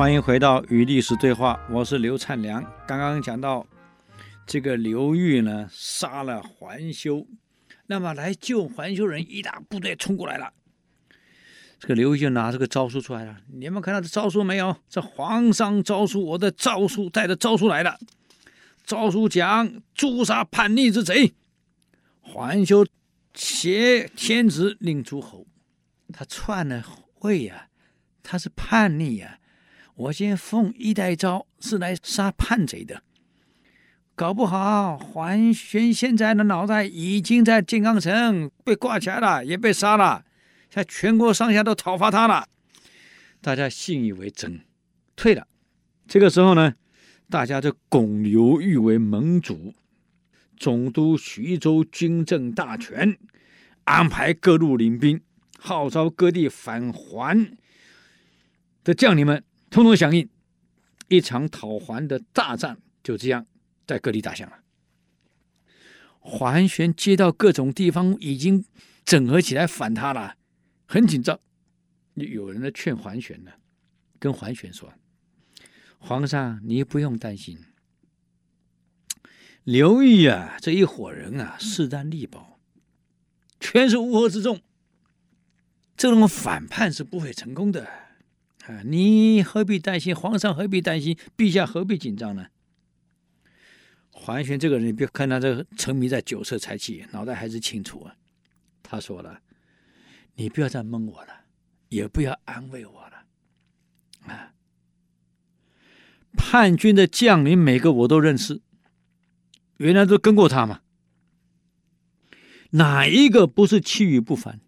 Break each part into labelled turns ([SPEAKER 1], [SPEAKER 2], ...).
[SPEAKER 1] 欢迎回到与历史对话，我是刘灿良。刚刚讲到这个刘裕呢，杀了桓修，那么来救桓修人一大部队冲过来了。这个刘裕就拿这个诏书出来了，你们看到这诏书没有？这皇上诏书，我的诏书带着诏书来了。诏书讲诛杀叛逆之贼，桓修挟天子令诸侯，他篡了位呀、啊，他是叛逆呀、啊。我先奉一代诏是来杀叛贼的，搞不好桓玄现在的脑袋已经在建康城被挂起来了，也被杀了，现在全国上下都讨伐他了。大家信以为真，退了。这个时候呢，大家就拱刘裕为盟主，总督徐州军政大权，安排各路领兵，号召各地反桓的将领们。通通响应，一场讨还的大战就这样在各地打响了。桓玄接到各种地方已经整合起来反他了，很紧张。有人来劝桓玄呢，跟桓玄说：“皇上，你不用担心，刘裕啊，这一伙人啊，势单力薄，全是乌合之众，这种反叛是不会成功的。”啊！你何必担心？皇上何必担心？陛下何必紧张呢？桓玄这个人，你别看他这沉迷在酒色财气，脑袋还是清楚啊。他说了：“你不要再蒙我了，也不要安慰我了。啊，叛军的将领每个我都认识，原来都跟过他嘛。哪一个不是气宇不凡？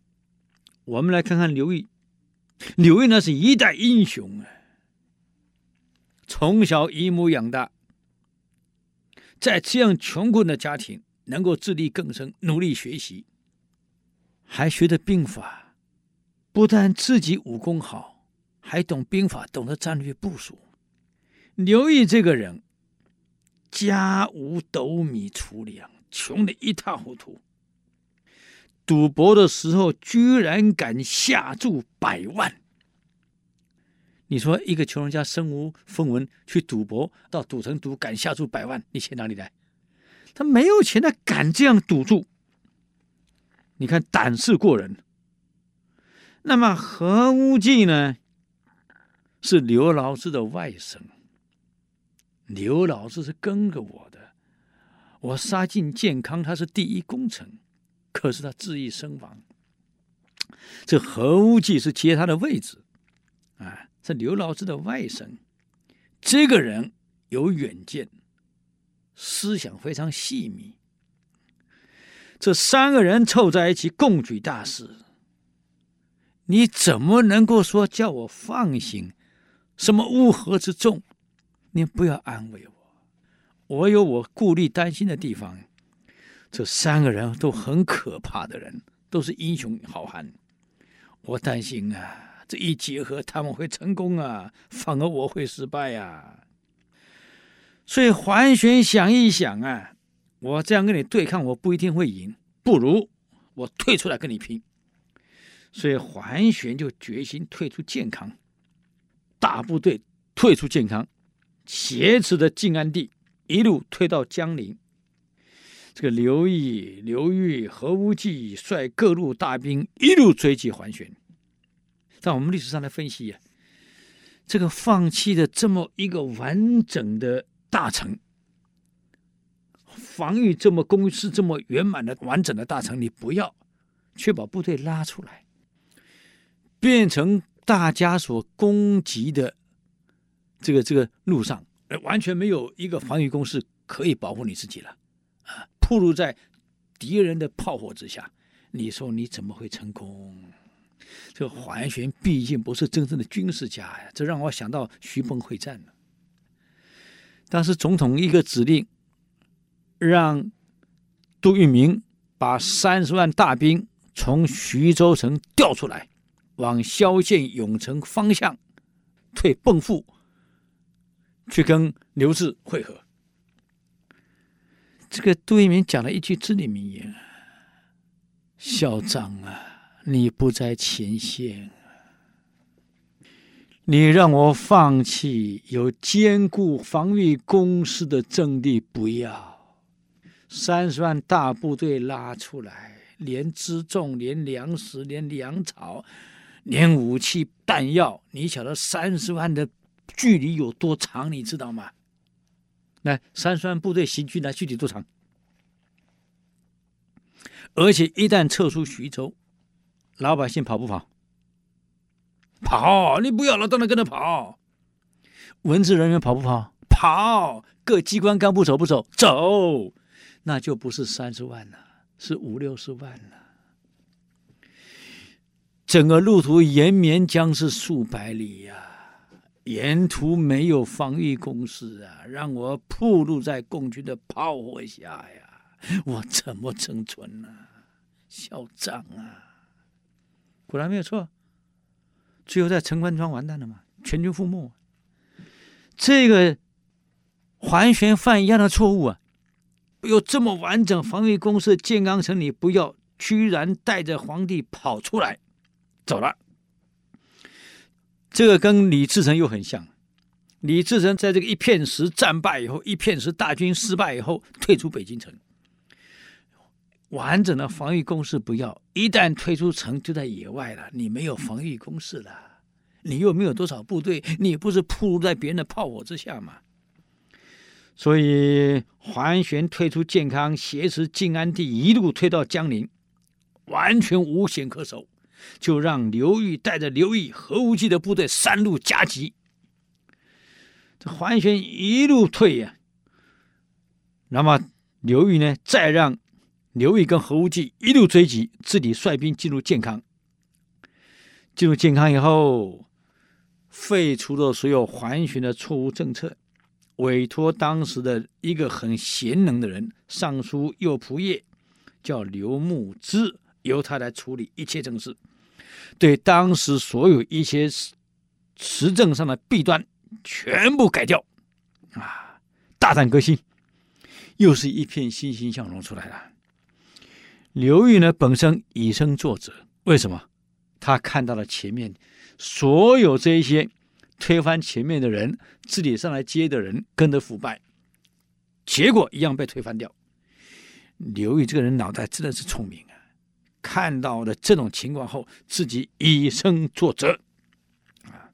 [SPEAKER 1] 我们来看看刘裕。”刘裕那是一代英雄啊！从小姨母养大，在这样穷困的家庭，能够自力更生，努力学习，还学的兵法，不但自己武功好，还懂兵法，懂得战略部署。刘裕这个人，家无斗米储粮，穷得一塌糊涂。赌博的时候，居然敢下注百万。你说一个穷人家身无分文去赌博，到赌城赌，敢下注百万，你钱哪里来？他没有钱，他敢这样赌注。你看胆识过人。那么何无忌呢？是刘老师的外甥。刘老师是跟着我的，我杀进健康，他是第一功臣。可是他自缢身亡，这何无忌是接他的位置，啊，是刘老师的外甥，这个人有远见，思想非常细密。这三个人凑在一起共举大事，你怎么能够说叫我放心？什么乌合之众？你不要安慰我，我有我顾虑担心的地方。这三个人都很可怕的人，都是英雄好汉。我担心啊，这一结合他们会成功啊，反而我会失败啊。所以桓玄想一想啊，我这样跟你对抗，我不一定会赢，不如我退出来跟你拼。所以桓玄就决心退出建康，大部队退出建康，挟持着晋安帝，一路退到江陵。这个刘毅、刘裕、何无忌率各路大兵一路追击桓玄。在我们历史上来分析呀、这个放弃的这么一个完整的大城，防御这么工事这么圆满的完整的大城，你不要，却把部队拉出来，变成大家所攻击的这个这个路上，完全没有一个防御工事可以保护你自己了。暴露在敌人的炮火之下，你说你怎么会成功？这个桓玄毕竟不是真正的军事家呀，这让我想到徐蚌会战了。当时总统一个指令，让杜聿明把三十万大兵从徐州城调出来，往萧县永城方向退蚌埠，去跟刘志会合。这个杜聿明讲了一句至理名言：“校长啊，你不在前线。你让我放弃有坚固防御工事的阵地，不要。三十万大部队拉出来，连辎重、连粮食、连粮草、连武器弹药，你晓得三十万的距离有多长？你知道吗？来，三十万部队行军来，具体多长？而且一旦撤出徐州，老百姓跑不跑？跑！你不要了，当然跟着跑。文职人员跑不跑？跑！各机关干部走不走？走！那就不是三十万了，是五六十万了。整个路途延绵将是数百里呀、沿途没有防御工事啊，让我暴露在共军的炮火下呀，我怎么生存呢、啊？嚣张啊！果然没有错。最后在陈官庄完蛋了嘛，全军覆没。这个桓玄犯一样的错误啊！有这么完整防御工事，建康城你不要，居然带着皇帝跑出来走了。这个跟李自成又很像。李自成在这个一片石战败以后，一片石大军失败以后，退出北京城。完整的防御工事不要，一旦退出城就在野外了。你没有防御工事了，你又没有多少部队，你不是暴露在别人的炮火之下吗？所以桓玄退出建康，挟持晋安帝一路推到江陵，完全无险可守，就让刘裕带着刘义、何无忌的部队三路夹击。这桓玄一路退呀、那么刘裕呢，再让。刘裕跟何无忌一路追击，自己率兵进入建康。进入建康以后，废除了所有桓玄的错误政策，委托当时的一个很贤能的人，尚书右仆射，叫刘牧之，由他来处理一切政事，对当时所有一些时政上的弊端全部改掉。啊，大胆革新，又是一片欣欣向荣出来了。刘裕呢，本身以身作则，为什么？他看到了前面所有这一些推翻前面的人，自己上来接的人跟着腐败，结果一样被推翻掉。刘裕这个人脑袋真的是聪明啊！看到了这种情况后，自己以身作则啊，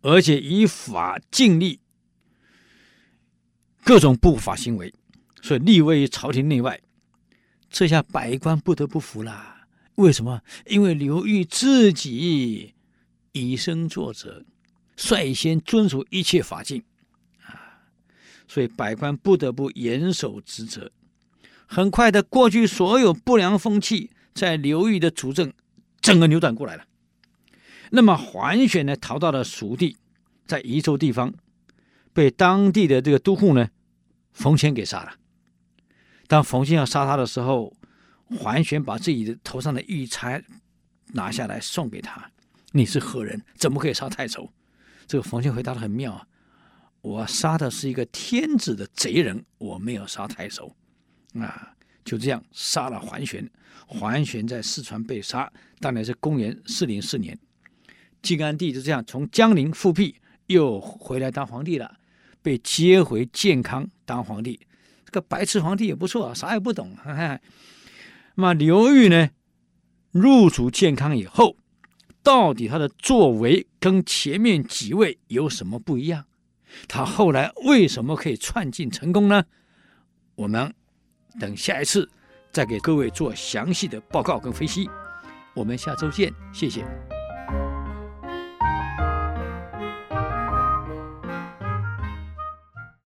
[SPEAKER 1] 而且以法尽力各种不法行为，所以立威于朝廷内外。这下百官不得不服了。为什么？因为刘裕自己以身作则，率先遵守一切法禁啊，所以百官不得不严守职责。很快的，过去所有不良风气，在刘裕的主政，整个扭转过来了。那么桓玄呢，逃到了蜀地，在宜州地方，被当地的这个都护呢，冯谦给杀了。当冯谦要杀他的时候，桓玄把自己的头上的玉钗拿下来送给他。你是何人？怎么可以杀太守？这个冯谦回答的很妙啊，我杀的是一个天子的贼人，我没有杀太守。啊，就这样杀了桓玄。桓玄在四川被杀，当年是公元四零四年。晋安帝就这样从江陵复辟，又回来当皇帝了，被接回建康当皇帝。这个白痴皇帝也不错啊，啥也不懂。哈哈。那么刘裕呢，入主建康以后，到底他的作为跟前面几位有什么不一样？他后来为什么可以篡晋成功呢？我们等下一次再给各位做详细的报告跟分析。我们下周见，谢谢。